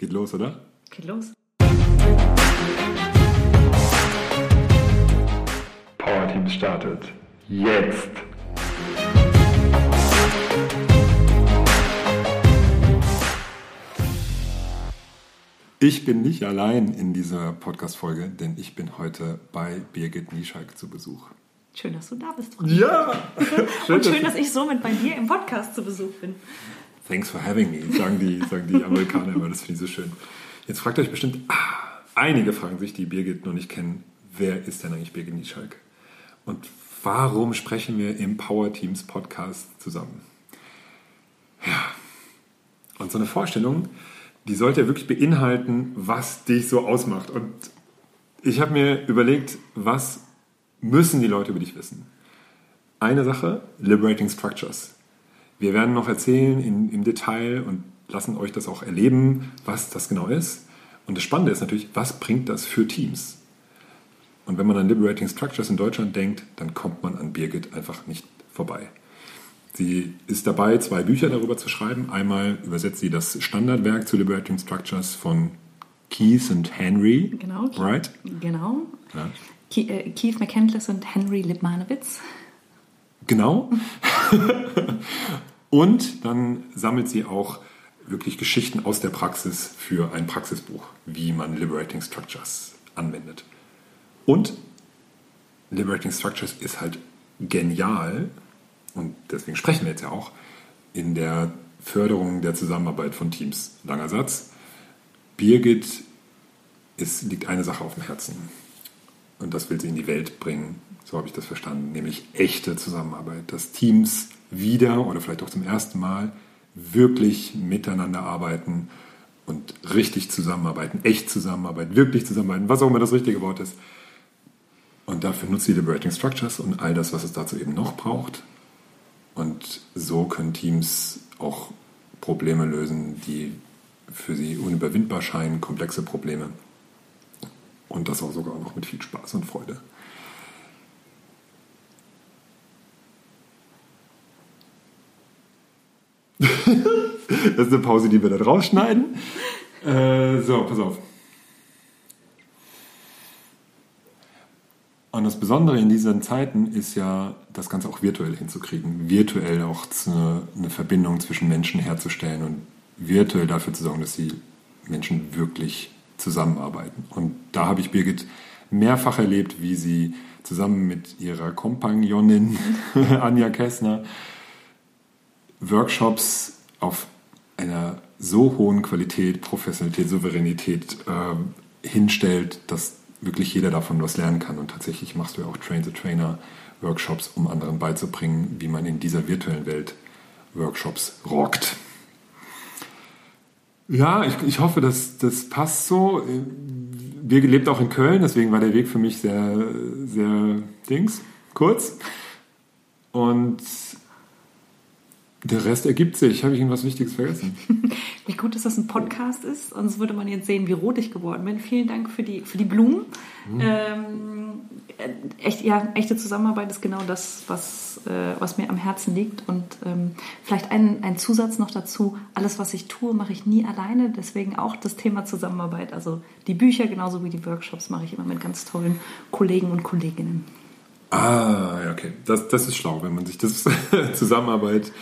Geht los, oder? Geht los. Power Team startet. Jetzt! Ich bin nicht allein in dieser Podcast-Folge, denn ich bin heute bei Birgit Nieschalk zu Besuch. Schön, dass du da bist. Ja! schön, Und schön, dass, dass ich somit bei dir im Podcast zu Besuch bin. Thanks for having me, sagen die, sagen die Amerikaner immer. Das finde ich so schön. Jetzt fragt euch bestimmt, ah, einige fragen sich, die Birgit noch nicht kennen, wer ist denn eigentlich Birgit Nieschalk? Und warum sprechen wir im Power Teams Podcast zusammen? Ja, und so eine Vorstellung, die sollte ja wirklich beinhalten, was dich so ausmacht. Und ich habe mir überlegt, was müssen die Leute über dich wissen? Eine Sache, Liberating Structures. Wir werden noch erzählen in, im Detail und lassen euch das auch erleben, was das genau ist. Und das Spannende ist natürlich, was bringt das für Teams? Und wenn man an Liberating Structures in Deutschland denkt, dann kommt man an Birgit einfach nicht vorbei. Sie ist dabei, zwei Bücher darüber zu schreiben. Einmal übersetzt sie das Standardwerk zu Liberating Structures von Keith und Henry. Genau. Right? Genau. Ja. Äh, Keith McCandless und Henry Lipmanowitz. Genau. und dann sammelt sie auch wirklich Geschichten aus der Praxis für ein Praxisbuch, wie man Liberating Structures anwendet. Und Liberating Structures ist halt genial, und deswegen sprechen wir jetzt ja auch, in der Förderung der Zusammenarbeit von Teams. Langer Satz. Birgit ist, liegt eine Sache auf dem Herzen. Und das will sie in die Welt bringen. So habe ich das verstanden. Nämlich echte Zusammenarbeit. Dass Teams wieder oder vielleicht auch zum ersten Mal wirklich miteinander arbeiten und richtig zusammenarbeiten, echt zusammenarbeiten, wirklich zusammenarbeiten, was auch immer das richtige Wort ist. Und dafür nutzt sie Liberating Structures und all das, was es dazu eben noch braucht. Und so können Teams auch Probleme lösen, die für sie unüberwindbar scheinen, komplexe Probleme. Und das auch sogar noch mit viel Spaß und Freude. das ist eine Pause, die wir da rausschneiden. Äh, so, pass auf. Und das Besondere in diesen Zeiten ist ja, das Ganze auch virtuell hinzukriegen, virtuell auch eine, eine Verbindung zwischen Menschen herzustellen und virtuell dafür zu sorgen, dass die Menschen wirklich zusammenarbeiten. Und da habe ich Birgit mehrfach erlebt, wie sie zusammen mit ihrer Kompagnonin Anja Kessner Workshops auf einer so hohen Qualität, Professionalität, Souveränität äh, hinstellt, dass wirklich jeder davon was lernen kann. Und tatsächlich machst du ja auch Train-the-Trainer-Workshops, um anderen beizubringen, wie man in dieser virtuellen Welt Workshops rockt. Ja, ich, ich hoffe, dass das passt so. Wir lebt auch in Köln, deswegen war der Weg für mich sehr, sehr dings, kurz. Und der Rest ergibt sich. Habe ich irgendwas Wichtiges vergessen? Wie gut, dass das ein Podcast ist. Sonst würde man jetzt sehen, wie rot ich geworden bin. Vielen Dank für die, für die Blumen. Mhm. Ähm, echt, ja, echte Zusammenarbeit ist genau das, was, äh, was mir am Herzen liegt. Und ähm, vielleicht ein, ein Zusatz noch dazu. Alles, was ich tue, mache ich nie alleine. Deswegen auch das Thema Zusammenarbeit. Also die Bücher genauso wie die Workshops mache ich immer mit ganz tollen Kollegen und Kolleginnen. Ah, okay. Das, das ist schlau, wenn man sich das Zusammenarbeit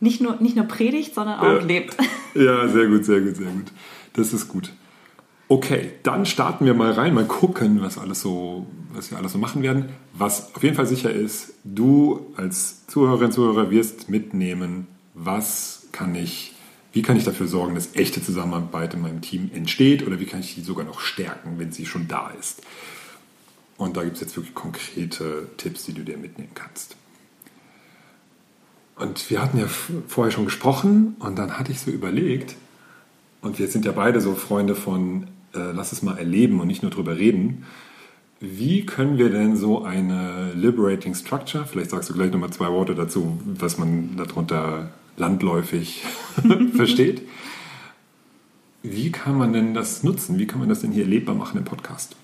nicht nur, nicht nur predigt, sondern auch ja. lebt. Ja, sehr gut, sehr gut, sehr gut. Das ist gut. Okay, dann starten wir mal rein, mal gucken, was alles so, was wir alles so machen werden. Was auf jeden Fall sicher ist, du als Zuhörerin, Zuhörer wirst mitnehmen, was kann ich, wie kann ich dafür sorgen, dass echte Zusammenarbeit in meinem Team entsteht oder wie kann ich die sogar noch stärken, wenn sie schon da ist. Und da gibt es jetzt wirklich konkrete Tipps, die du dir mitnehmen kannst. Und wir hatten ja vorher schon gesprochen und dann hatte ich so überlegt, und wir sind ja beide so Freunde von, äh, lass es mal erleben und nicht nur drüber reden. Wie können wir denn so eine Liberating Structure, vielleicht sagst du gleich nochmal zwei Worte dazu, was man darunter landläufig versteht. Wie kann man denn das nutzen? Wie kann man das denn hier erlebbar machen im Podcast?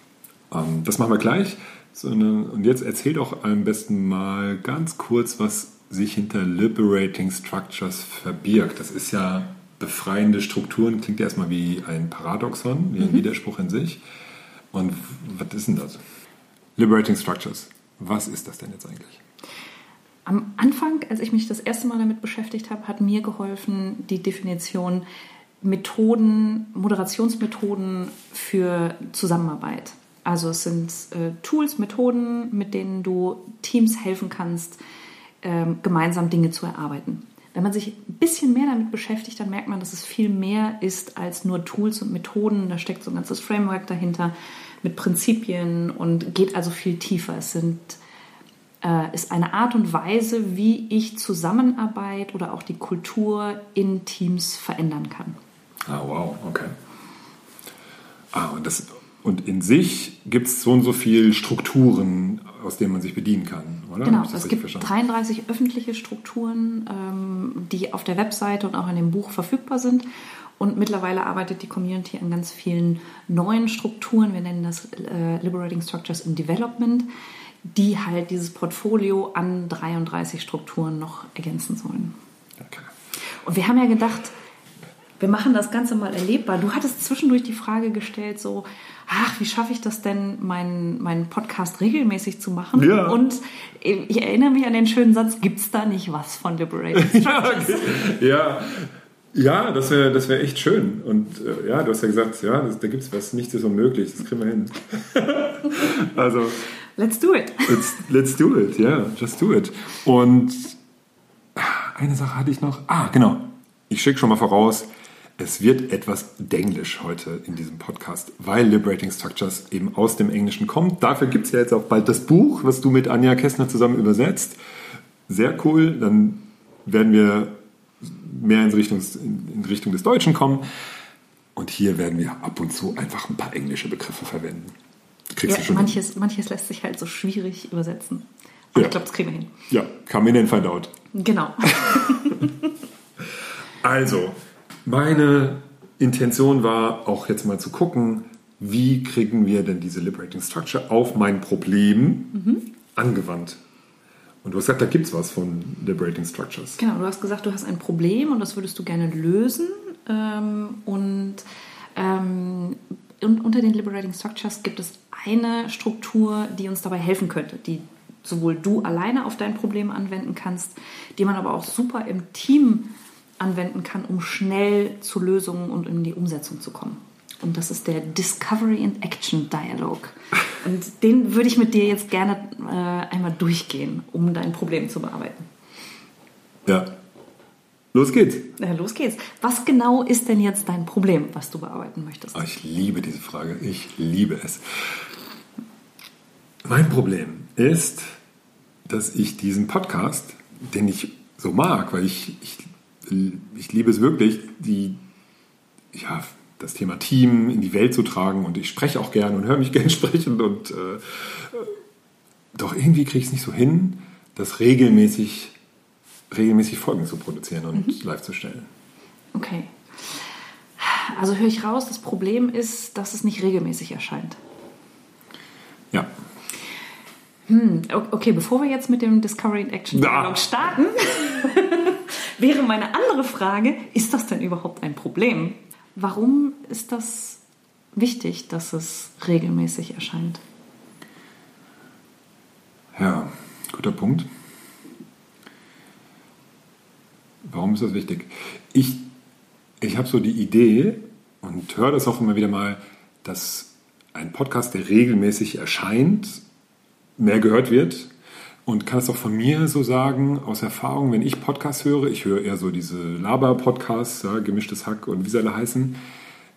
Ähm, das machen wir gleich. und jetzt erzähl doch am besten mal ganz kurz, was sich hinter Liberating Structures verbirgt. Das ist ja befreiende Strukturen klingt erstmal wie ein Paradoxon, wie ein mhm. Widerspruch in sich. Und was ist denn das? Liberating Structures. Was ist das denn jetzt eigentlich? Am Anfang, als ich mich das erste Mal damit beschäftigt habe, hat mir geholfen die Definition Methoden, Moderationsmethoden für Zusammenarbeit. Also es sind äh, Tools, Methoden, mit denen du Teams helfen kannst, äh, gemeinsam Dinge zu erarbeiten. Wenn man sich ein bisschen mehr damit beschäftigt, dann merkt man, dass es viel mehr ist als nur Tools und Methoden. Da steckt so ein ganzes Framework dahinter mit Prinzipien und geht also viel tiefer. Es sind, äh, ist eine Art und Weise, wie ich Zusammenarbeit oder auch die Kultur in Teams verändern kann. Ah, wow, okay. Ah, und, das, und in sich gibt es so und so viele Strukturen, aus denen man sich bedienen kann, oder? Genau, es gibt verstanden? 33 öffentliche Strukturen, ähm, die auf der Webseite und auch in dem Buch verfügbar sind. Und mittlerweile arbeitet die Community an ganz vielen neuen Strukturen. Wir nennen das äh, Liberating Structures in Development, die halt dieses Portfolio an 33 Strukturen noch ergänzen sollen. Okay. Und wir haben ja gedacht, wir machen das Ganze mal erlebbar. Du hattest zwischendurch die Frage gestellt, so, ach, wie schaffe ich das denn, meinen, meinen Podcast regelmäßig zu machen? Ja. Und ich erinnere mich an den schönen Satz, gibt es da nicht was von Liberating Structures? ja, ja, das wäre das wär echt schön. Und äh, ja, du hast ja gesagt, ja, das, da gibt es was, nichts ist unmöglich, das kriegen wir hin. also. Let's do it. Let's, let's do it, ja, yeah, just do it. Und eine Sache hatte ich noch. Ah, genau. Ich schicke schon mal voraus, es wird etwas Denglisch heute in diesem Podcast, weil Liberating Structures eben aus dem Englischen kommt. Dafür gibt es ja jetzt auch bald das Buch, was du mit Anja Kessner zusammen übersetzt. Sehr cool. Dann werden wir mehr in Richtung, in Richtung des Deutschen kommen. Und hier werden wir ab und zu einfach ein paar englische Begriffe verwenden. Kriegst ja, manches, manches lässt sich halt so schwierig übersetzen. Aber ja. ich glaube, das kriegen wir hin. Ja, come in and find out. Genau. also, meine Intention war auch jetzt mal zu gucken, wie kriegen wir denn diese Liberating Structure auf mein Problem mhm. angewandt. Und du hast gesagt, da gibt es was von Liberating Structures. Genau, du hast gesagt, du hast ein Problem und das würdest du gerne lösen. Ähm, und, ähm, und unter den Liberating Structures gibt es eine Struktur, die uns dabei helfen könnte, die sowohl du alleine auf dein Problem anwenden kannst, die man aber auch super im Team anwenden kann, um schnell zu Lösungen und in die Umsetzung zu kommen. Und das ist der Discovery and Action Dialog. Und den würde ich mit dir jetzt gerne äh, einmal durchgehen, um dein Problem zu bearbeiten. Ja. Los geht's. Ja, los geht's. Was genau ist denn jetzt dein Problem, was du bearbeiten möchtest? Oh, ich liebe diese Frage. Ich liebe es. Mein Problem ist, dass ich diesen Podcast, den ich so mag, weil ich, ich, ich liebe es wirklich, die, ja, das Thema Team in die Welt zu tragen und ich spreche auch gern und höre mich gern sprechen und äh, doch irgendwie kriege ich es nicht so hin, das regelmäßig, regelmäßig Folgen zu produzieren und mhm. live zu stellen. Okay. Also höre ich raus, das Problem ist, dass es nicht regelmäßig erscheint. Ja. Hm, okay, bevor wir jetzt mit dem Discovery in Action Dialog starten, wäre meine andere Frage, ist das denn überhaupt ein Problem? Warum ist das wichtig, dass es regelmäßig erscheint? Ja, guter Punkt. Warum ist das wichtig? Ich, ich habe so die Idee und höre das auch immer wieder mal, dass ein Podcast, der regelmäßig erscheint, mehr gehört wird. Und kann es auch von mir so sagen, aus Erfahrung, wenn ich Podcasts höre, ich höre eher so diese Laber-Podcasts, ja, gemischtes Hack und wie sie alle heißen.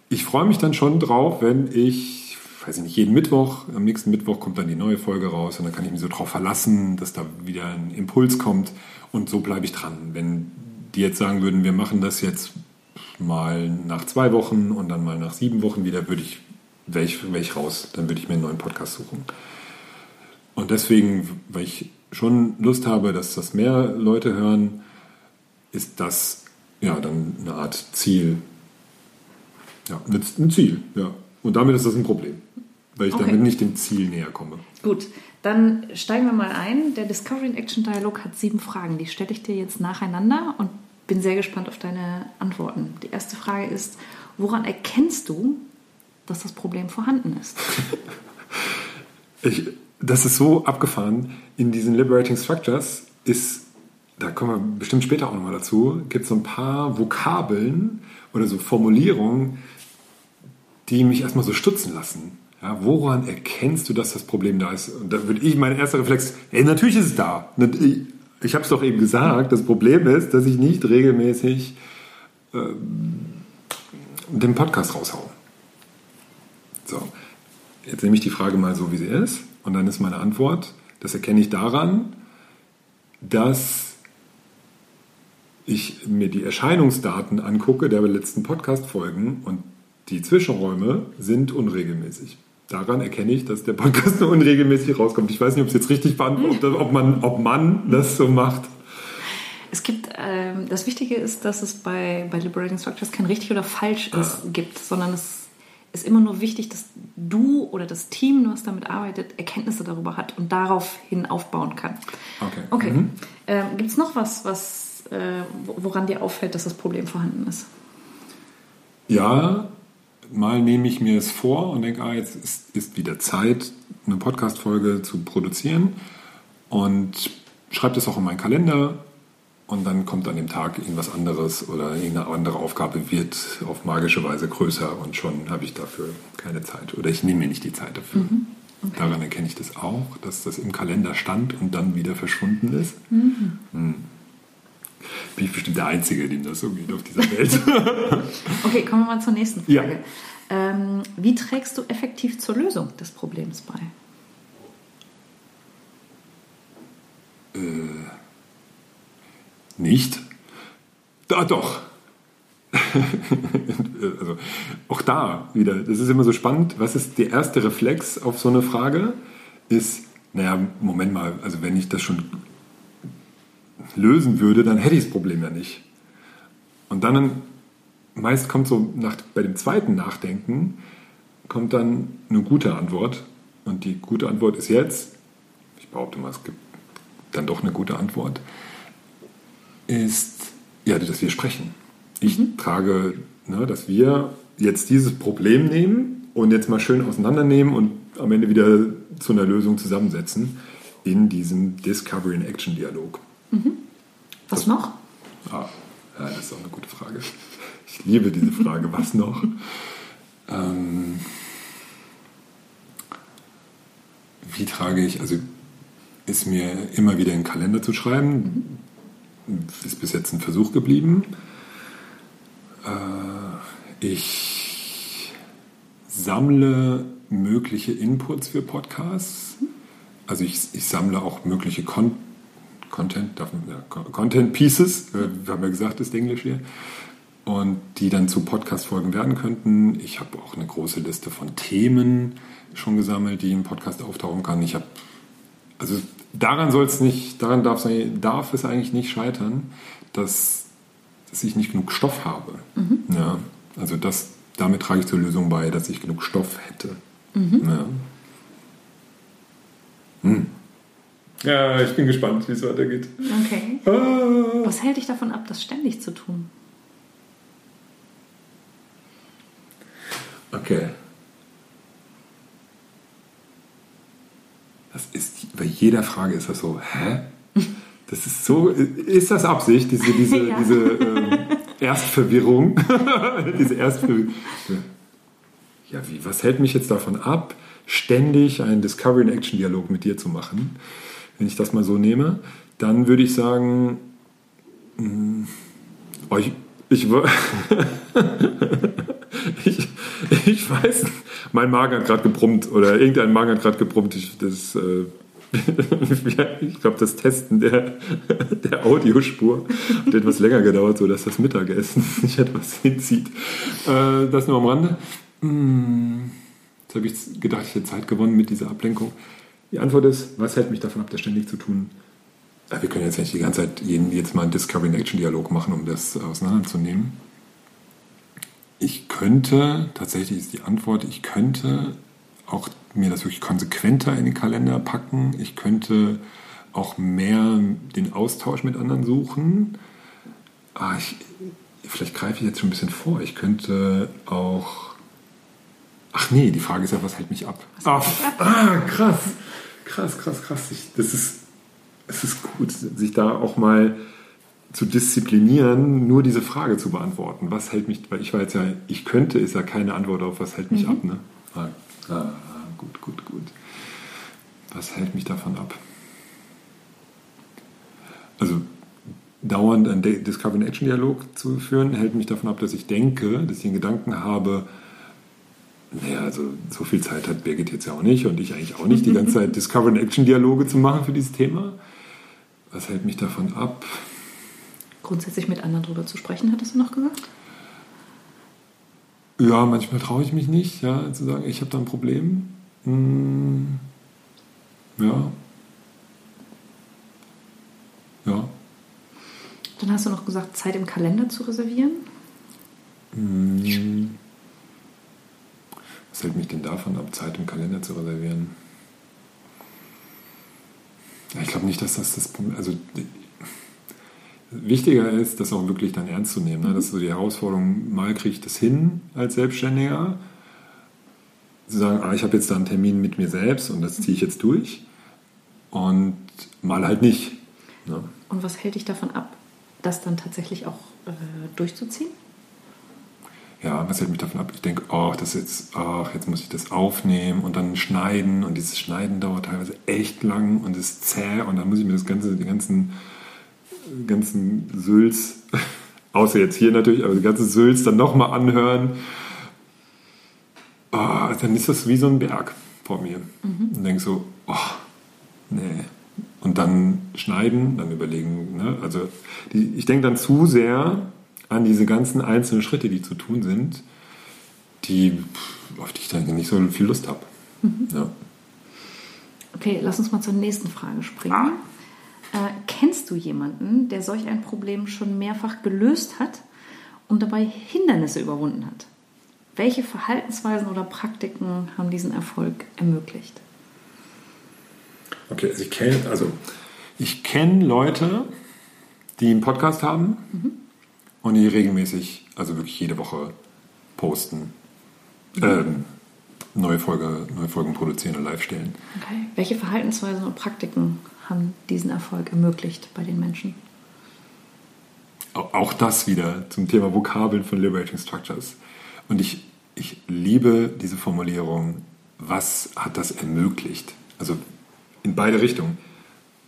Ich freue mich dann schon drauf, wenn ich, weiß ich nicht, jeden Mittwoch, am nächsten Mittwoch kommt dann die neue Folge raus und dann kann ich mich so drauf verlassen, dass da wieder ein Impuls kommt und so bleibe ich dran. Wenn die jetzt sagen würden, wir machen das jetzt mal nach zwei Wochen und dann mal nach sieben Wochen wieder, würde ich, wäre ich, wär ich raus. Dann würde ich mir einen neuen Podcast suchen. Und deswegen, weil ich schon Lust habe, dass das mehr Leute hören, ist das ja dann eine Art Ziel. Ja, ein Ziel, ja. Und damit ist das ein Problem, weil ich okay. damit nicht dem Ziel näher komme. Gut, dann steigen wir mal ein. Der Discovery in Action Dialog hat sieben Fragen. Die stelle ich dir jetzt nacheinander und bin sehr gespannt auf deine Antworten. Die erste Frage ist, woran erkennst du, dass das Problem vorhanden ist? ich, das ist so abgefahren. In diesen Liberating Structures ist, da kommen wir bestimmt später auch nochmal dazu, gibt es so ein paar Vokabeln oder so Formulierungen, die mich erstmal so stutzen lassen. Ja, woran erkennst du, dass das Problem da ist? Und da würde ich, mein erster Reflex, ey, natürlich ist es da. Ich, ich habe es doch eben gesagt, das Problem ist, dass ich nicht regelmäßig ähm, den Podcast raushaue. So, jetzt nehme ich die Frage mal so, wie sie ist. Und dann ist meine Antwort, das erkenne ich daran, dass ich mir die Erscheinungsdaten angucke der letzten Podcast-Folgen und die Zwischenräume sind unregelmäßig. Daran erkenne ich, dass der Podcast nur unregelmäßig rauskommt. Ich weiß nicht, ob es jetzt richtig beantwortet, ob man, ob man das so macht. Es gibt, ähm, das Wichtige ist, dass es bei, bei Liberating Structures kein richtig oder falsch ist, ah. gibt, sondern es ist immer nur wichtig, dass du oder das Team, was damit arbeitet, Erkenntnisse darüber hat und daraufhin aufbauen kann. Okay. Okay. Mhm. Ähm, gibt es noch was, was äh, woran dir auffällt, dass das Problem vorhanden ist? Ja, mal nehme ich mir es vor und denke, ah, jetzt ist, ist wieder Zeit, eine Podcast-Folge zu produzieren und schreibe das auch in meinen Kalender und dann kommt an dem Tag irgendwas anderes oder irgendeine andere Aufgabe wird auf magische Weise größer und schon habe ich dafür keine Zeit oder ich nehme mir nicht die Zeit dafür. Mhm. Okay. Daran erkenne ich das auch, dass das im Kalender stand und dann wieder verschwunden ist. Mhm. Hm. Bin ich bestimmt der Einzige, dem das so geht auf dieser Welt. okay, kommen wir mal zur nächsten Frage. Ja. Ähm, wie trägst du effektiv zur Lösung des Problems bei? Äh nicht? Da doch. also auch da wieder, das ist immer so spannend. Was ist der erste Reflex auf so eine Frage? Ist, naja, Moment mal, also wenn ich das schon lösen würde, dann hätte ich das Problem ja nicht. Und dann meist kommt so nach, bei dem zweiten Nachdenken, kommt dann eine gute Antwort. Und die gute Antwort ist jetzt, ich behaupte mal, es gibt dann doch eine gute Antwort ist, ja, dass wir sprechen. Ich mhm. trage, ne, dass wir jetzt dieses Problem nehmen und jetzt mal schön auseinandernehmen und am Ende wieder zu einer Lösung zusammensetzen in diesem Discovery and Action Dialog. Mhm. Was das, noch? Ah, ja, das ist auch eine gute Frage. Ich liebe diese Frage. Was noch? Ähm, wie trage ich, also ist mir immer wieder in den Kalender zu schreiben, mhm ist bis jetzt ein Versuch geblieben. Äh, ich sammle mögliche Inputs für Podcasts. Also ich, ich sammle auch mögliche Con Content, ja, Content Pieces, äh, wir haben ja gesagt, ist Englisch hier, und die dann zu Podcast-Folgen werden könnten. Ich habe auch eine große Liste von Themen schon gesammelt, die im Podcast auftauchen kann. Ich habe also daran soll es nicht, daran darf es, darf es eigentlich nicht scheitern, dass, dass ich nicht genug Stoff habe. Mhm. Ja, also das, damit trage ich zur Lösung bei, dass ich genug Stoff hätte. Mhm. Ja. Hm. ja, ich bin gespannt, wie es weitergeht. Okay. Ah. Was hält dich davon ab, das ständig zu tun? Okay. Das ist, bei jeder Frage ist das so, hä? Das ist so, ist das Absicht, diese, diese, ja. diese ähm, Erstverwirrung? diese Erstverwirrung. Ja, wie, was hält mich jetzt davon ab, ständig einen Discovery and Action Dialog mit dir zu machen? Wenn ich das mal so nehme, dann würde ich sagen, mh, hm, oh, ich, ich, ich, ich weiß mein Magen hat gerade gebrummt oder irgendein Magen hat gerade gebrummt. Ich, das, äh, ich glaube, das Testen der, der Audiospur hat etwas länger gedauert, sodass das Mittagessen sich etwas hinzieht. Äh, das nur am Rande. Hm, jetzt habe ich gedacht, ich hätte Zeit gewonnen mit dieser Ablenkung. Die Antwort ist, was hält mich davon ab, das ständig zu tun? Wir können jetzt nicht die ganze Zeit jetzt mal einen Discovery Action Dialog machen, um das auseinanderzunehmen. Ich könnte, tatsächlich ist die Antwort, ich könnte auch mir das wirklich konsequenter in den Kalender packen. Ich könnte auch mehr den Austausch mit anderen suchen. ah, ich, vielleicht greife ich jetzt schon ein bisschen vor. Ich könnte auch. Ach nee, die Frage ist ja, was hält mich ab? Ah, ah, krass. Krass, krass, krass. Ich, das ist, es ist gut, sich da auch mal zu disziplinieren, nur diese Frage zu beantworten. Was hält mich, weil ich war jetzt ja, ich könnte, ist ja keine Antwort auf, was hält mich mhm. ab. Ne? Ah, ah. Was hält mich davon ab? Also dauernd einen Discover and Action Dialog zu führen, hält mich davon ab, dass ich denke, dass ich einen Gedanken habe, naja, also so viel Zeit hat Birgit jetzt ja auch nicht und ich eigentlich auch nicht, die ganze Zeit Discover and Action Dialoge zu machen für dieses Thema. Was hält mich davon ab? Grundsätzlich mit anderen darüber zu sprechen, hattest du noch gesagt? Ja, manchmal traue ich mich nicht, ja, zu sagen, ich habe da ein Problem. Hm, ja. Ja. Dann hast du noch gesagt, Zeit im Kalender zu reservieren. Hm. Was hält mich denn davon ab, Zeit im Kalender zu reservieren? Ja, ich glaube nicht, dass das das Problem Also wichtiger ist, das auch wirklich dann ernst zu nehmen. Ne? Dass du die Herausforderung, mal kriege ich das hin als Selbstständiger, zu sagen, ah, ich habe jetzt da einen Termin mit mir selbst und das ziehe ich jetzt durch und mal halt nicht. Ne? Und was hält dich davon ab, das dann tatsächlich auch äh, durchzuziehen? Ja, was hält mich davon ab? Ich denke, oh, das jetzt, ach, jetzt muss ich das aufnehmen und dann schneiden und dieses Schneiden dauert teilweise echt lang und ist zäh und dann muss ich mir das ganze, die ganzen, ganzen Sülz, außer jetzt hier natürlich, aber die ganze Sülz dann nochmal anhören. Dann ist das wie so ein Berg vor mir. Mhm. Und denke so, oh, nee, und dann schneiden, dann überlegen. Ne? Also die, ich denke dann zu sehr an diese ganzen einzelnen Schritte, die zu tun sind, die, auf die ich dann nicht so viel Lust habe. Mhm. Ja. Okay, lass uns mal zur nächsten Frage springen. Ah. Äh, kennst du jemanden, der solch ein Problem schon mehrfach gelöst hat und dabei Hindernisse überwunden hat? Welche Verhaltensweisen oder Praktiken haben diesen Erfolg ermöglicht? Okay, also ich kenne also ich kenne Leute, die einen Podcast haben mhm. und die regelmäßig, also wirklich jede Woche posten, mhm. ähm, neue, Folge, neue Folgen produzieren und live stellen. Okay. Welche Verhaltensweisen und Praktiken haben diesen Erfolg ermöglicht bei den Menschen? Auch das wieder zum Thema Vokabeln von Liberating Structures. Und ich, ich liebe diese Formulierung, was hat das ermöglicht? Also in beide Richtungen.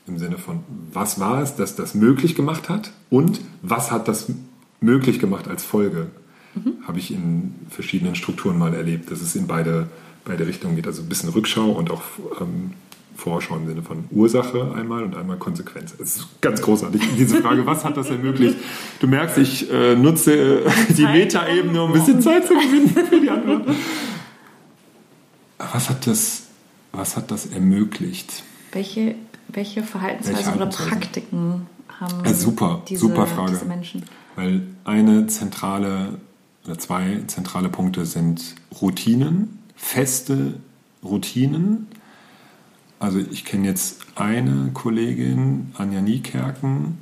Im Sinne von, was war es, das das möglich gemacht hat und was hat das möglich gemacht als Folge? Mhm. Habe ich in verschiedenen Strukturen mal erlebt, dass es in beide, beide Richtungen geht. Also ein bisschen Rückschau und auch ähm, Vorschau im Sinne von Ursache einmal und einmal Konsequenz. Es ist ganz großartig, diese Frage, was hat das ermöglicht? Du merkst, ich äh, nutze äh, die Metaebene, um ein bisschen Zeit zu gewinnen für die Antwort. Was hat das, was hat das ermöglicht? Welche, welche Verhaltensweisen welche oder Praktiken haben ja, super, diese, super Frage. diese Menschen? Weil eine zentrale oder zwei zentrale Punkte sind Routinen, feste Routinen. Also ich kenne jetzt eine Kollegin, Anja Niekerken,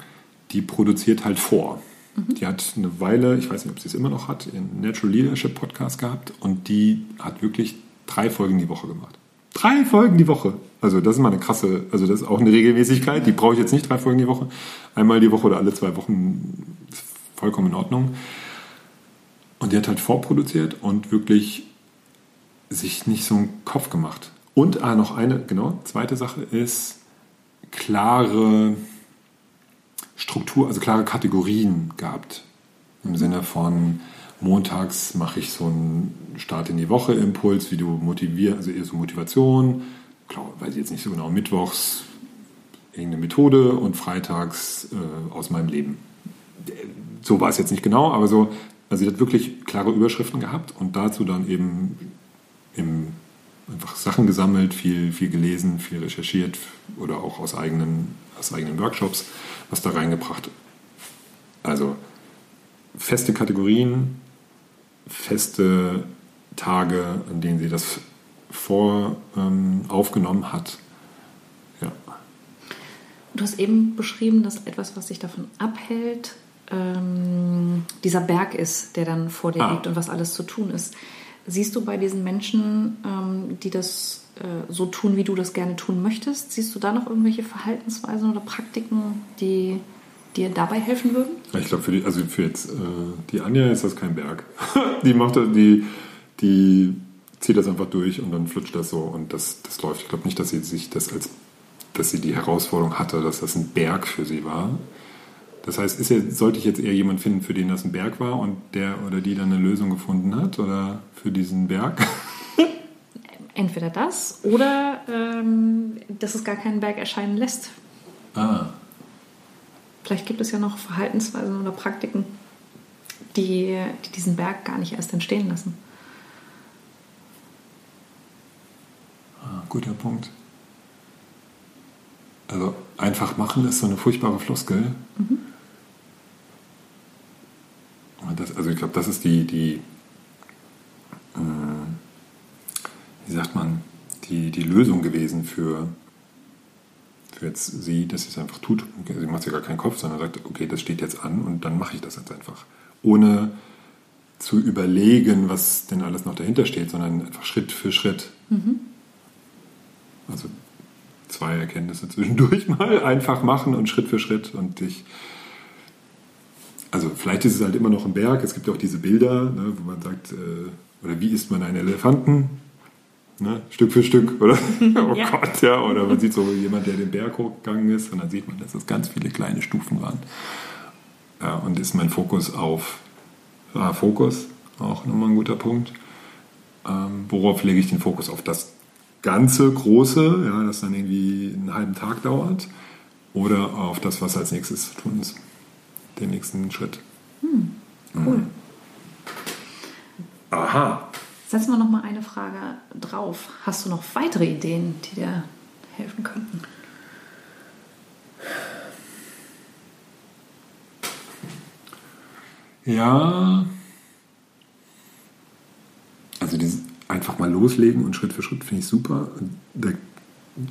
die produziert halt vor. Mhm. Die hat eine Weile, ich weiß nicht, ob sie es immer noch hat, einen Natural Leadership Podcast gehabt und die hat wirklich drei Folgen die Woche gemacht. Drei Folgen die Woche. Also das ist mal eine krasse, also das ist auch eine Regelmäßigkeit. Die brauche ich jetzt nicht drei Folgen die Woche. Einmal die Woche oder alle zwei Wochen ist vollkommen in Ordnung. Und die hat halt vorproduziert und wirklich sich nicht so einen Kopf gemacht. Und ah, noch eine, genau, zweite Sache ist klare Struktur, also klare Kategorien gehabt. Im Sinne von, montags mache ich so einen Start in die Woche Impuls, wie du motivierst, also eher so Motivation, klar, weiß ich jetzt nicht so genau, mittwochs irgendeine Methode und freitags äh, aus meinem Leben. So war es jetzt nicht genau, aber so, also sie hat wirklich klare Überschriften gehabt und dazu dann eben im, einfach Sachen gesammelt, viel, viel gelesen, viel recherchiert oder auch aus eigenen, aus eigenen Workshops was da reingebracht. Also feste Kategorien, feste Tage, an denen sie das vor ähm, aufgenommen hat. Ja. Du hast eben beschrieben, dass etwas, was sich davon abhält, ähm, dieser Berg ist, der dann vor dir Ah. liegt und was alles zu tun ist. Siehst du bei diesen Menschen, ähm, die das äh, so tun, wie du das gerne tun möchtest, siehst du da noch irgendwelche Verhaltensweisen oder Praktiken, die dir dabei helfen würden? Ich glaube, für die, also für jetzt äh, die Anja ist das kein Berg. die macht die, die zieht das einfach durch und dann flutscht das so und das, das läuft. Ich glaube nicht, dass sie sich das als, dass sie die Herausforderung hatte, dass das ein Berg für sie war. Das heißt, ist ja, sollte ich jetzt eher jemanden finden, für den das ein Berg war und der oder die dann eine Lösung gefunden hat oder für diesen Berg? Entweder das oder ähm, dass es gar keinen Berg erscheinen lässt. Ah. Vielleicht gibt es ja noch Verhaltensweisen oder Praktiken, die, die diesen Berg gar nicht erst entstehen lassen. ah, guter Punkt. Also einfach machen ist so eine furchtbare Floskel. Und Das, ist die, die äh, wie sagt man, die, die Lösung gewesen für, für jetzt sie, dass sie es einfach tut. Sie macht sich gar keinen Kopf, sondern sagt, okay, das steht jetzt an und dann mache ich das jetzt einfach. Ohne zu überlegen, was denn alles noch dahinter steht, sondern einfach Schritt für Schritt. Also zwei Erkenntnisse zwischendurch mal einfach machen und Schritt für Schritt und dich also vielleicht ist es halt immer noch ein Berg. Es gibt ja auch diese Bilder, ne, wo man sagt, äh, oder wie isst man einen Elefanten? Ne, Stück für Stück, oder? oh Ja. Gott, ja. Oder man sieht so jemand, der den Berg hochgegangen ist und dann sieht man, dass es ganz viele kleine Stufen waren. Ja, und ist mein Fokus auf ah, Fokus, auch nochmal ein guter Punkt. Ähm, worauf lege ich den Fokus? Auf das ganze Große, ja, das dann irgendwie einen halben Tag dauert, oder auf das, was als nächstes zu tun ist, den nächsten Schritt. Cool. Aha. Setzen wir noch mal eine Frage drauf. Hast du noch weitere Ideen, die dir helfen könnten? Ja. Also dieses einfach mal loslegen und Schritt für Schritt finde ich super.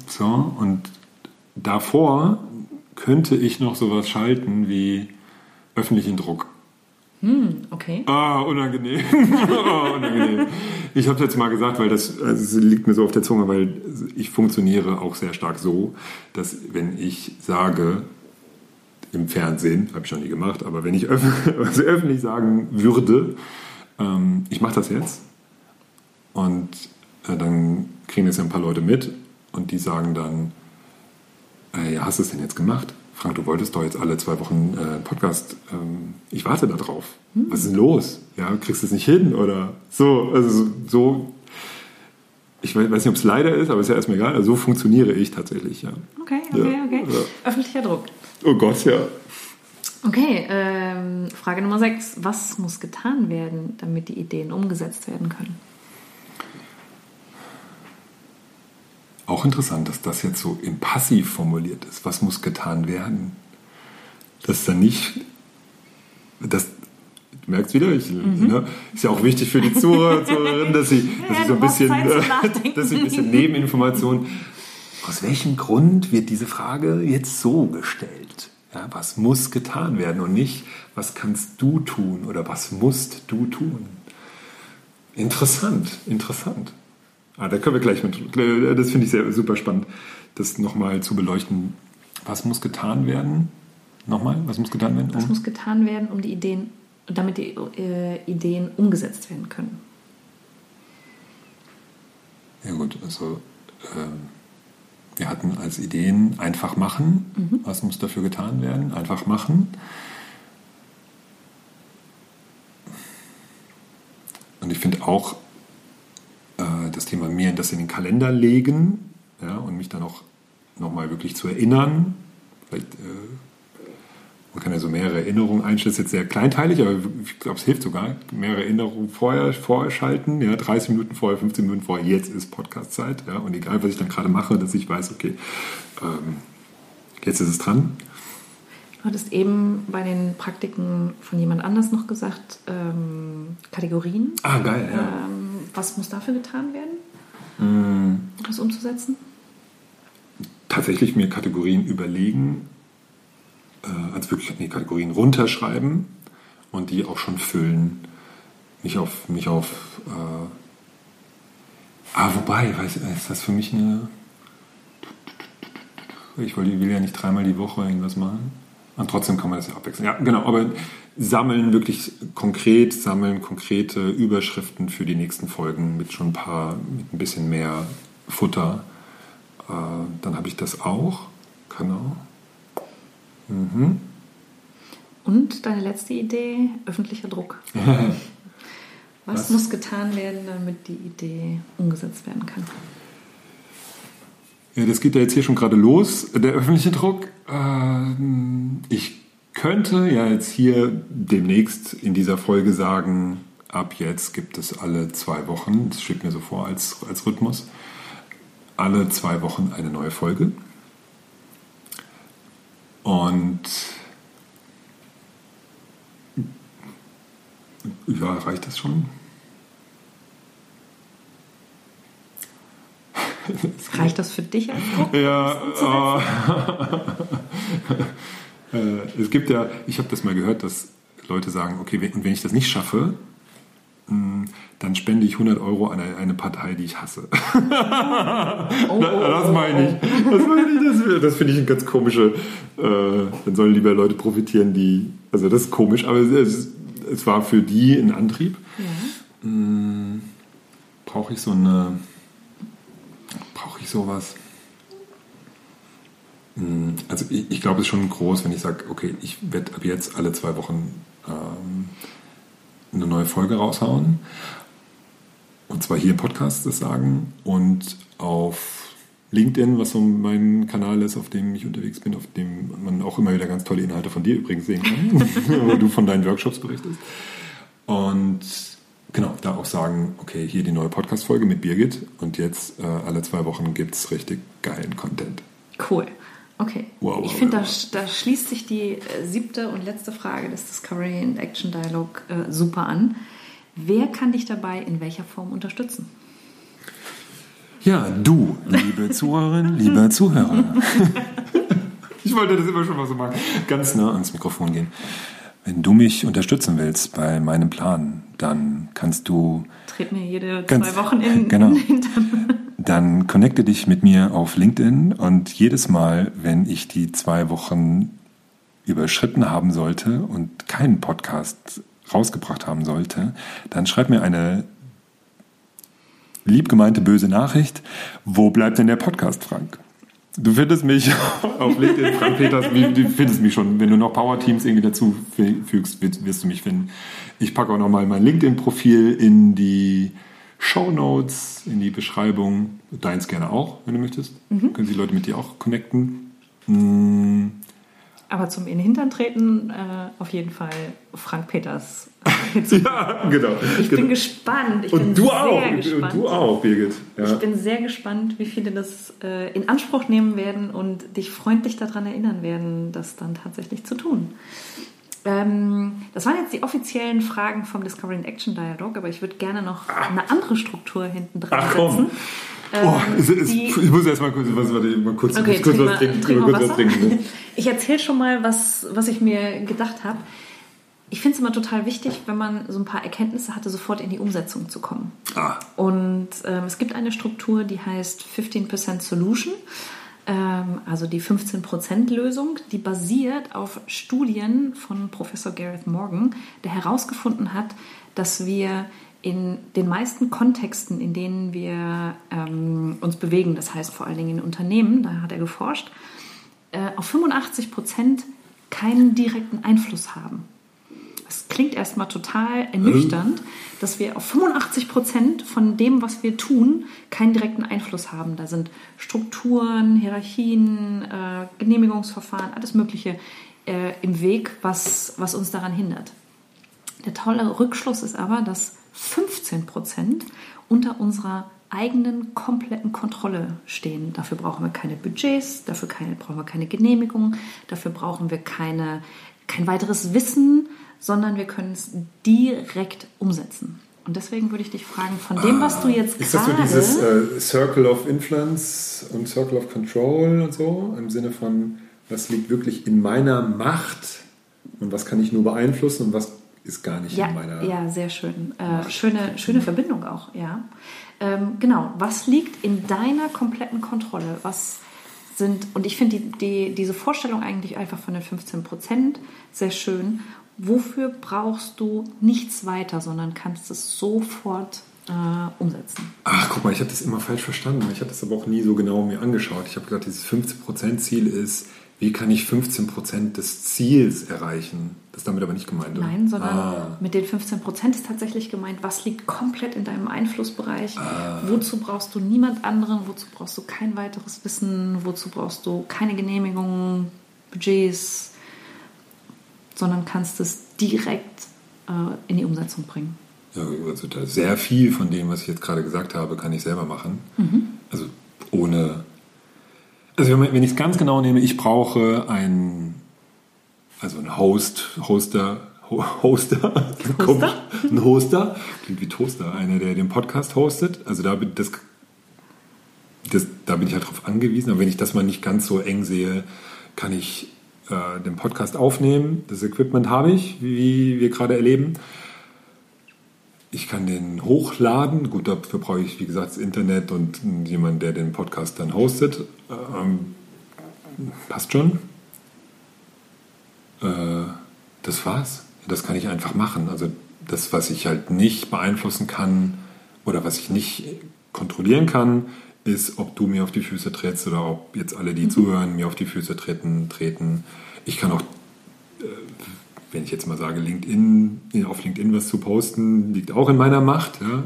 So, und davor könnte ich noch sowas schalten wie öffentlichen Druck. Hm, okay. Ah, unangenehm. ah, unangenehm. Ich habe jetzt mal gesagt, weil das, also es liegt mir so auf der Zunge, weil ich funktioniere auch sehr stark so, dass wenn ich sage, im Fernsehen, habe ich noch nie gemacht, aber wenn ich öff also öffentlich sagen würde, ähm, ich mache das jetzt und äh, dann kriegen das ja ein paar Leute mit und die sagen dann, äh, ja, hast du es denn jetzt gemacht? Frank, du wolltest doch jetzt alle zwei Wochen äh, Podcast. Ich warte da drauf. Was ist denn los? Ja, kriegst du es nicht hin oder so? Also so-. Ich weiß nicht, ob es leider ist, aber ist ja erstmal egal. Also so funktioniere ich tatsächlich, ja. Okay, okay, Ja, okay. ja. Öffentlicher Druck. Oh Gott, ja. Okay, ähm, Frage Nummer 6. Was muss getan werden, damit die Ideen umgesetzt werden können? Auch interessant, dass das jetzt so im Passiv formuliert ist. Was muss getan werden? Das ist dann nicht. Das, du merkst wieder, ich, ne, ist ja auch wichtig für die Zuhörer dass sie, dass Ja, sie so ein bisschen, äh, dass sie ein bisschen Nebeninformation. Aus welchem Grund wird diese Frage jetzt so gestellt? Ja, was muss getan werden und nicht, was kannst du tun oder was musst du tun? Interessant, interessant. Ah, da können wir gleich mit. Das finde ich sehr super spannend, das nochmal zu beleuchten. Was muss getan werden? Nochmal, was muss getan werden? Was Um- muss getan werden, um die Ideen, damit die äh, Ideen umgesetzt werden können? Ja gut, also ähm, wir hatten als Ideen einfach machen. Was muss dafür getan werden? Einfach machen. Und ich finde auch äh, das Thema mir das in den Kalender legen ja, und mich dann auch nochmal wirklich zu erinnern. Vielleicht, äh, man kann ja so mehrere Erinnerungen einstellen, das ist jetzt sehr kleinteilig, aber ich glaube, es hilft sogar. Mehrere Erinnerungen vorher, vorher schalten, ja, 30 Minuten vorher, 15 Minuten vorher, jetzt ist Podcast-Zeit. Ja, und egal, was ich dann gerade mache, dass ich weiß, okay, ähm, jetzt ist es dran. Du hattest eben bei den Praktiken von jemand anders noch gesagt, ähm, Kategorien. Ah, geil, ja. Ähm, was muss dafür getan werden, Mm, um das umzusetzen? tatsächlich mir Kategorien überlegen, äh, also wirklich die Kategorien runterschreiben und die auch schon füllen. Nicht auf, nicht auf äh, ah, wobei, weiß, ist das für mich eine. Ich will ja nicht dreimal die Woche irgendwas machen. Und trotzdem kann man das ja abwechseln. Ja, genau, aber sammeln wirklich konkret, sammeln konkrete Überschriften für die nächsten Folgen mit schon ein paar, mit ein bisschen mehr Futter. Äh, dann habe ich das auch. Genau. Mhm. Und deine letzte Idee, öffentlicher Druck. Was, Was, muss getan werden, damit die Idee umgesetzt werden kann? Ja, das geht ja jetzt hier schon gerade los, der öffentliche Druck. Ähm, ich könnte ja jetzt hier demnächst in dieser Folge sagen, ab jetzt gibt es alle zwei Wochen, das steht mir so vor als, als Rhythmus, alle zwei Wochen eine neue Folge. Und ja, reicht das schon? Reicht das für dich als Druck? Ja, äh, es gibt ja, ich habe das mal gehört, dass Leute sagen, okay, wenn, wenn ich das nicht schaffe, dann spende ich 100 Euro an eine, Partei, die ich hasse. Oh, oh, das meine ich. Das, meine ich, das, finde ich ein ganz komische. Äh, dann sollen lieber Leute profitieren, die. Also das ist komisch, aber es, es war für die ein Antrieb. Ja. Hm, Brauche ich so eine brauche ich sowas? Hm, also ich, ich glaube, es ist schon groß, wenn ich sage, okay, ich werde ab jetzt alle zwei Wochen ähm, eine neue Folge raushauen. Und zwar hier im Podcast das sagen und auf LinkedIn, was so mein Kanal ist, auf dem ich unterwegs bin, auf dem man auch immer wieder ganz tolle Inhalte von dir übrigens sehen kann, wo du von deinen Workshops berichtest. Und genau, da auch sagen, okay, hier die neue Podcast-Folge mit Birgit und jetzt äh, alle zwei Wochen gibt es richtig geilen Content. Cool. Okay. Wow, wow, ich finde, wow. da, da, schließt sich die äh, siebte und letzte Frage des Discovery and Action Dialog äh, super an. Wer kann dich dabei in welcher Form unterstützen? Ja, du, liebe Zuhörerin, lieber Zuhörer. ich wollte das immer schon mal so machen. Ganz nah ans Mikrofon gehen. Wenn du mich unterstützen willst bei meinem Plan, dann kannst du. Tritt mir jede ganz, zwei Wochen in, genau, in. Dann connecte dich mit mir auf LinkedIn und jedes Mal, wenn ich die zwei Wochen überschritten haben sollte und keinen Podcast rausgebracht haben sollte, dann schreib mir eine liebgemeinte böse Nachricht. Wo bleibt denn der Podcast, Frank? Du findest mich auf LinkedIn, Frank Peters, du findest mich schon. Wenn du noch Power Teams irgendwie dazu fügst, wirst du mich finden. Ich packe auch nochmal mein LinkedIn-Profil in die Show Notes, in die Beschreibung. Deins gerne auch, wenn du möchtest. Mhm. Können die Leute mit dir auch connecten. Mhm. Aber zum in den Hintern treten äh, auf jeden Fall Frank Peters. ja, genau. Ich genau. bin gespannt. Ich und bin du auch. Gespannt. Und du auch, Birgit. Ja. Ich bin sehr gespannt, wie viele das äh, in Anspruch nehmen werden und dich freundlich daran erinnern werden, das dann tatsächlich zu tun. Ähm, das waren jetzt die offiziellen Fragen vom Discovery and Action Dialog, aber ich würde gerne noch eine andere Struktur hinten dran Ach, setzen. Ähm, oh, es, es, ich muss erst mal kurz, was, warte, mal kurz, okay, kurz was trinken. Trink kurz was trinken? Ich erzähle schon mal, was, was ich mir gedacht habe. Ich finde es immer total wichtig, wenn man so ein paar Erkenntnisse hatte, sofort in die Umsetzung zu kommen. Ah. Und ähm, es gibt eine Struktur, die heißt 15% Solution ähm, also die 15%-Lösung, die basiert auf Studien von Professor Gareth Morgan, der herausgefunden hat, dass wir in den meisten Kontexten, in denen wir ähm, uns bewegen, das heißt vor allen Dingen in Unternehmen, da hat er geforscht, äh, auf 85 Prozent keinen direkten Einfluss haben. Das klingt erstmal total ernüchternd, dass wir auf 85 Prozent von dem, was wir tun, keinen direkten Einfluss haben. Da sind Strukturen, Hierarchien, äh, Genehmigungsverfahren, alles Mögliche äh, im Weg, was, was uns daran hindert. Der tolle Rückschluss ist aber, dass 15 Prozent unter unserer eigenen kompletten Kontrolle stehen. Dafür brauchen wir keine Budgets, dafür keine, brauchen wir keine Genehmigung, dafür brauchen wir keine, kein weiteres Wissen, sondern wir können es direkt umsetzen. Und deswegen würde ich dich fragen, von dem, was du jetzt ist gerade... Ist das so dieses äh, Circle of Influence und Circle of Control und so, im Sinne von was liegt wirklich in meiner Macht und was kann ich nur beeinflussen und was ist gar nicht ja, in meiner Ja, sehr schön. Äh, schöne, schöne Verbindung auch, ja. Ähm, genau, was liegt in deiner kompletten Kontrolle? Was sind, und ich finde die, die, diese Vorstellung eigentlich einfach von den 15 Prozent sehr schön. Wofür brauchst du nichts weiter, sondern kannst es sofort äh, umsetzen? Ach, guck mal, ich habe das immer falsch verstanden. Ich habe das aber auch nie so genau mir angeschaut. Ich habe gedacht, dieses 15%-Ziel ist, wie kann ich 15% des Ziels erreichen? Das ist damit aber nicht gemeint. Oder? Nein, sondern ah. mit den 15% ist tatsächlich gemeint, was liegt komplett in deinem Einflussbereich? Ah. Wozu brauchst du niemand anderen? Wozu brauchst du kein weiteres Wissen? Wozu brauchst du keine Genehmigungen, Budgets? Sondern kannst es direkt äh, in die Umsetzung bringen. Ja, also sehr viel von dem, was ich jetzt gerade gesagt habe, kann ich selber machen. Mhm. Also ohne. Also wenn ich es ganz genau nehme, ich brauche ein, also ein Host, Hoster, Hoster, Hoster? ein Hoster, klingt wie Toaster, einer, der den Podcast hostet. Also da bin, das, das, da bin ich halt drauf angewiesen. Aber wenn ich das mal nicht ganz so eng sehe, kann ich äh, den Podcast aufnehmen. Das Equipment habe ich, wie wir gerade erleben. Ich kann den hochladen. Gut, dafür brauche ich, wie gesagt, das Internet und jemanden, der den Podcast dann hostet. Ähm, passt schon. Äh, das war's. Das kann ich einfach machen. Also das, was ich halt nicht beeinflussen kann oder was ich nicht kontrollieren kann, ist, ob du mir auf die Füße trittst oder ob jetzt alle, die mhm. zuhören, mir auf die Füße treten. treten. Ich kann auch äh, wenn ich jetzt mal sage, LinkedIn, auf LinkedIn was zu posten, liegt auch in meiner Macht. Ja.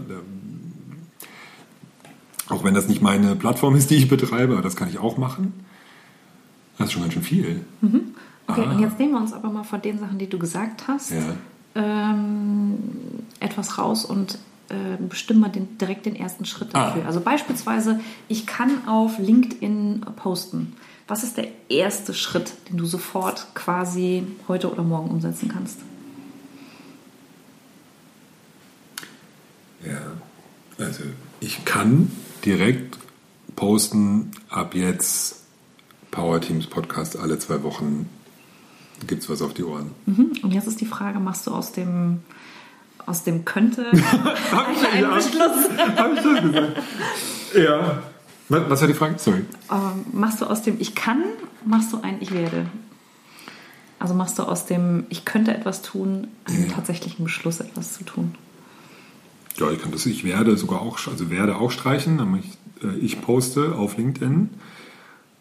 Auch wenn das nicht meine Plattform ist, die ich betreibe, aber das kann ich auch machen. Das ist schon ganz schön viel. Mhm. Okay, ah. und jetzt nehmen wir uns aber mal von den Sachen, die du gesagt hast, ja. ähm, etwas raus und äh, bestimmen wir den, direkt den ersten Schritt ah. dafür. Ah. Also beispielsweise, ich kann auf LinkedIn posten. Was ist der erste Schritt, den du sofort quasi heute oder morgen umsetzen kannst? Ja, also ich kann direkt posten, ab jetzt Power Teams Podcast alle zwei Wochen gibt es was auf die Ohren. Mhm. Und jetzt ist die Frage, machst du aus dem aus dem könnte einen Beschluss? Habe ich das gesagt? Ja. Was war die Frage? Sorry. Ähm, machst du aus dem Ich kann, machst du ein Ich werde? Also machst du aus dem Ich könnte etwas tun, einen ja. tatsächlichen Beschluss, etwas zu tun? Ja, ich kann das Ich werde sogar auch, also werde auch streichen. Ich, äh, ich poste auf LinkedIn.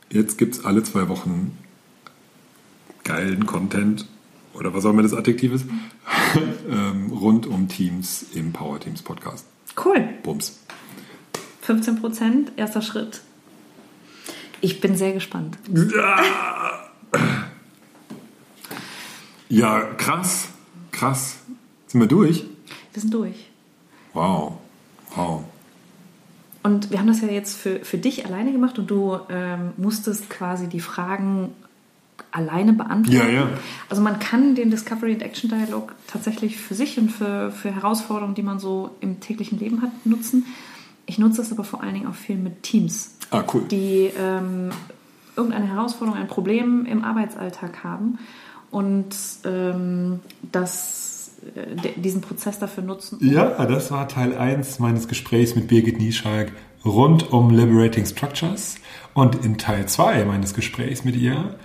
Jetzt gibt es alle zwei Wochen geilen Content oder was auch immer das Adjektiv ist, ähm, rund um Teams im Power Teams Podcast. Cool. Bums. 15 Prozent, erster Schritt. Ich bin sehr gespannt. Ja, krass, krass. Sind wir durch? Wir sind durch. Wow, wow. Und wir haben das ja jetzt für, für dich alleine gemacht und du ähm, musstest quasi die Fragen alleine beantworten. Ja, ja. Also man kann den Discovery and Action Dialog tatsächlich für sich und für, für Herausforderungen, die man so im täglichen Leben hat, nutzen. Ich nutze das aber vor allen Dingen auch viel mit Teams, ah, cool. die ähm, irgendeine Herausforderung, ein Problem im Arbeitsalltag haben und ähm, das, äh, diesen Prozess dafür nutzen. Ja, das war Teil 1 meines Gesprächs mit Birgit Nieschalk rund um Liberating Structures. Und in Teil 2 meines Gesprächs mit ihr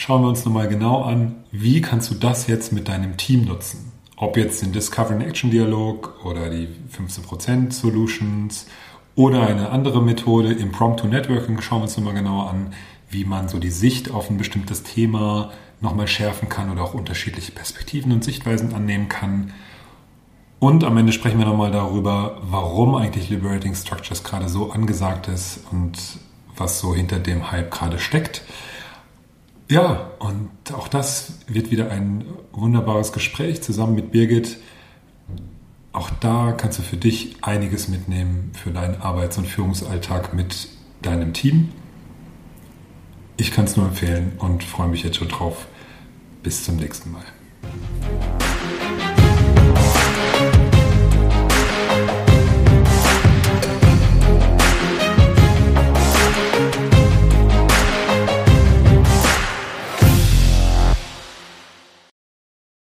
schauen wir uns nochmal genau an, wie kannst du das jetzt mit deinem Team nutzen. Ob jetzt den Discover and Action Dialog oder die 15% Solutions oder eine andere Methode, Impromptu Networking, schauen wir uns nochmal genauer an, wie man so die Sicht auf ein bestimmtes Thema nochmal schärfen kann oder auch unterschiedliche Perspektiven und Sichtweisen annehmen kann. Und am Ende sprechen wir nochmal darüber, warum eigentlich Liberating Structures gerade so angesagt ist und was so hinter dem Hype gerade steckt. Ja, und auch das wird wieder ein wunderbares Gespräch zusammen mit Birgit auch da kannst du für dich einiges mitnehmen für deinen Arbeits- und Führungsalltag mit deinem Team. Ich kann es nur empfehlen und freue mich jetzt schon drauf. Bis zum nächsten Mal.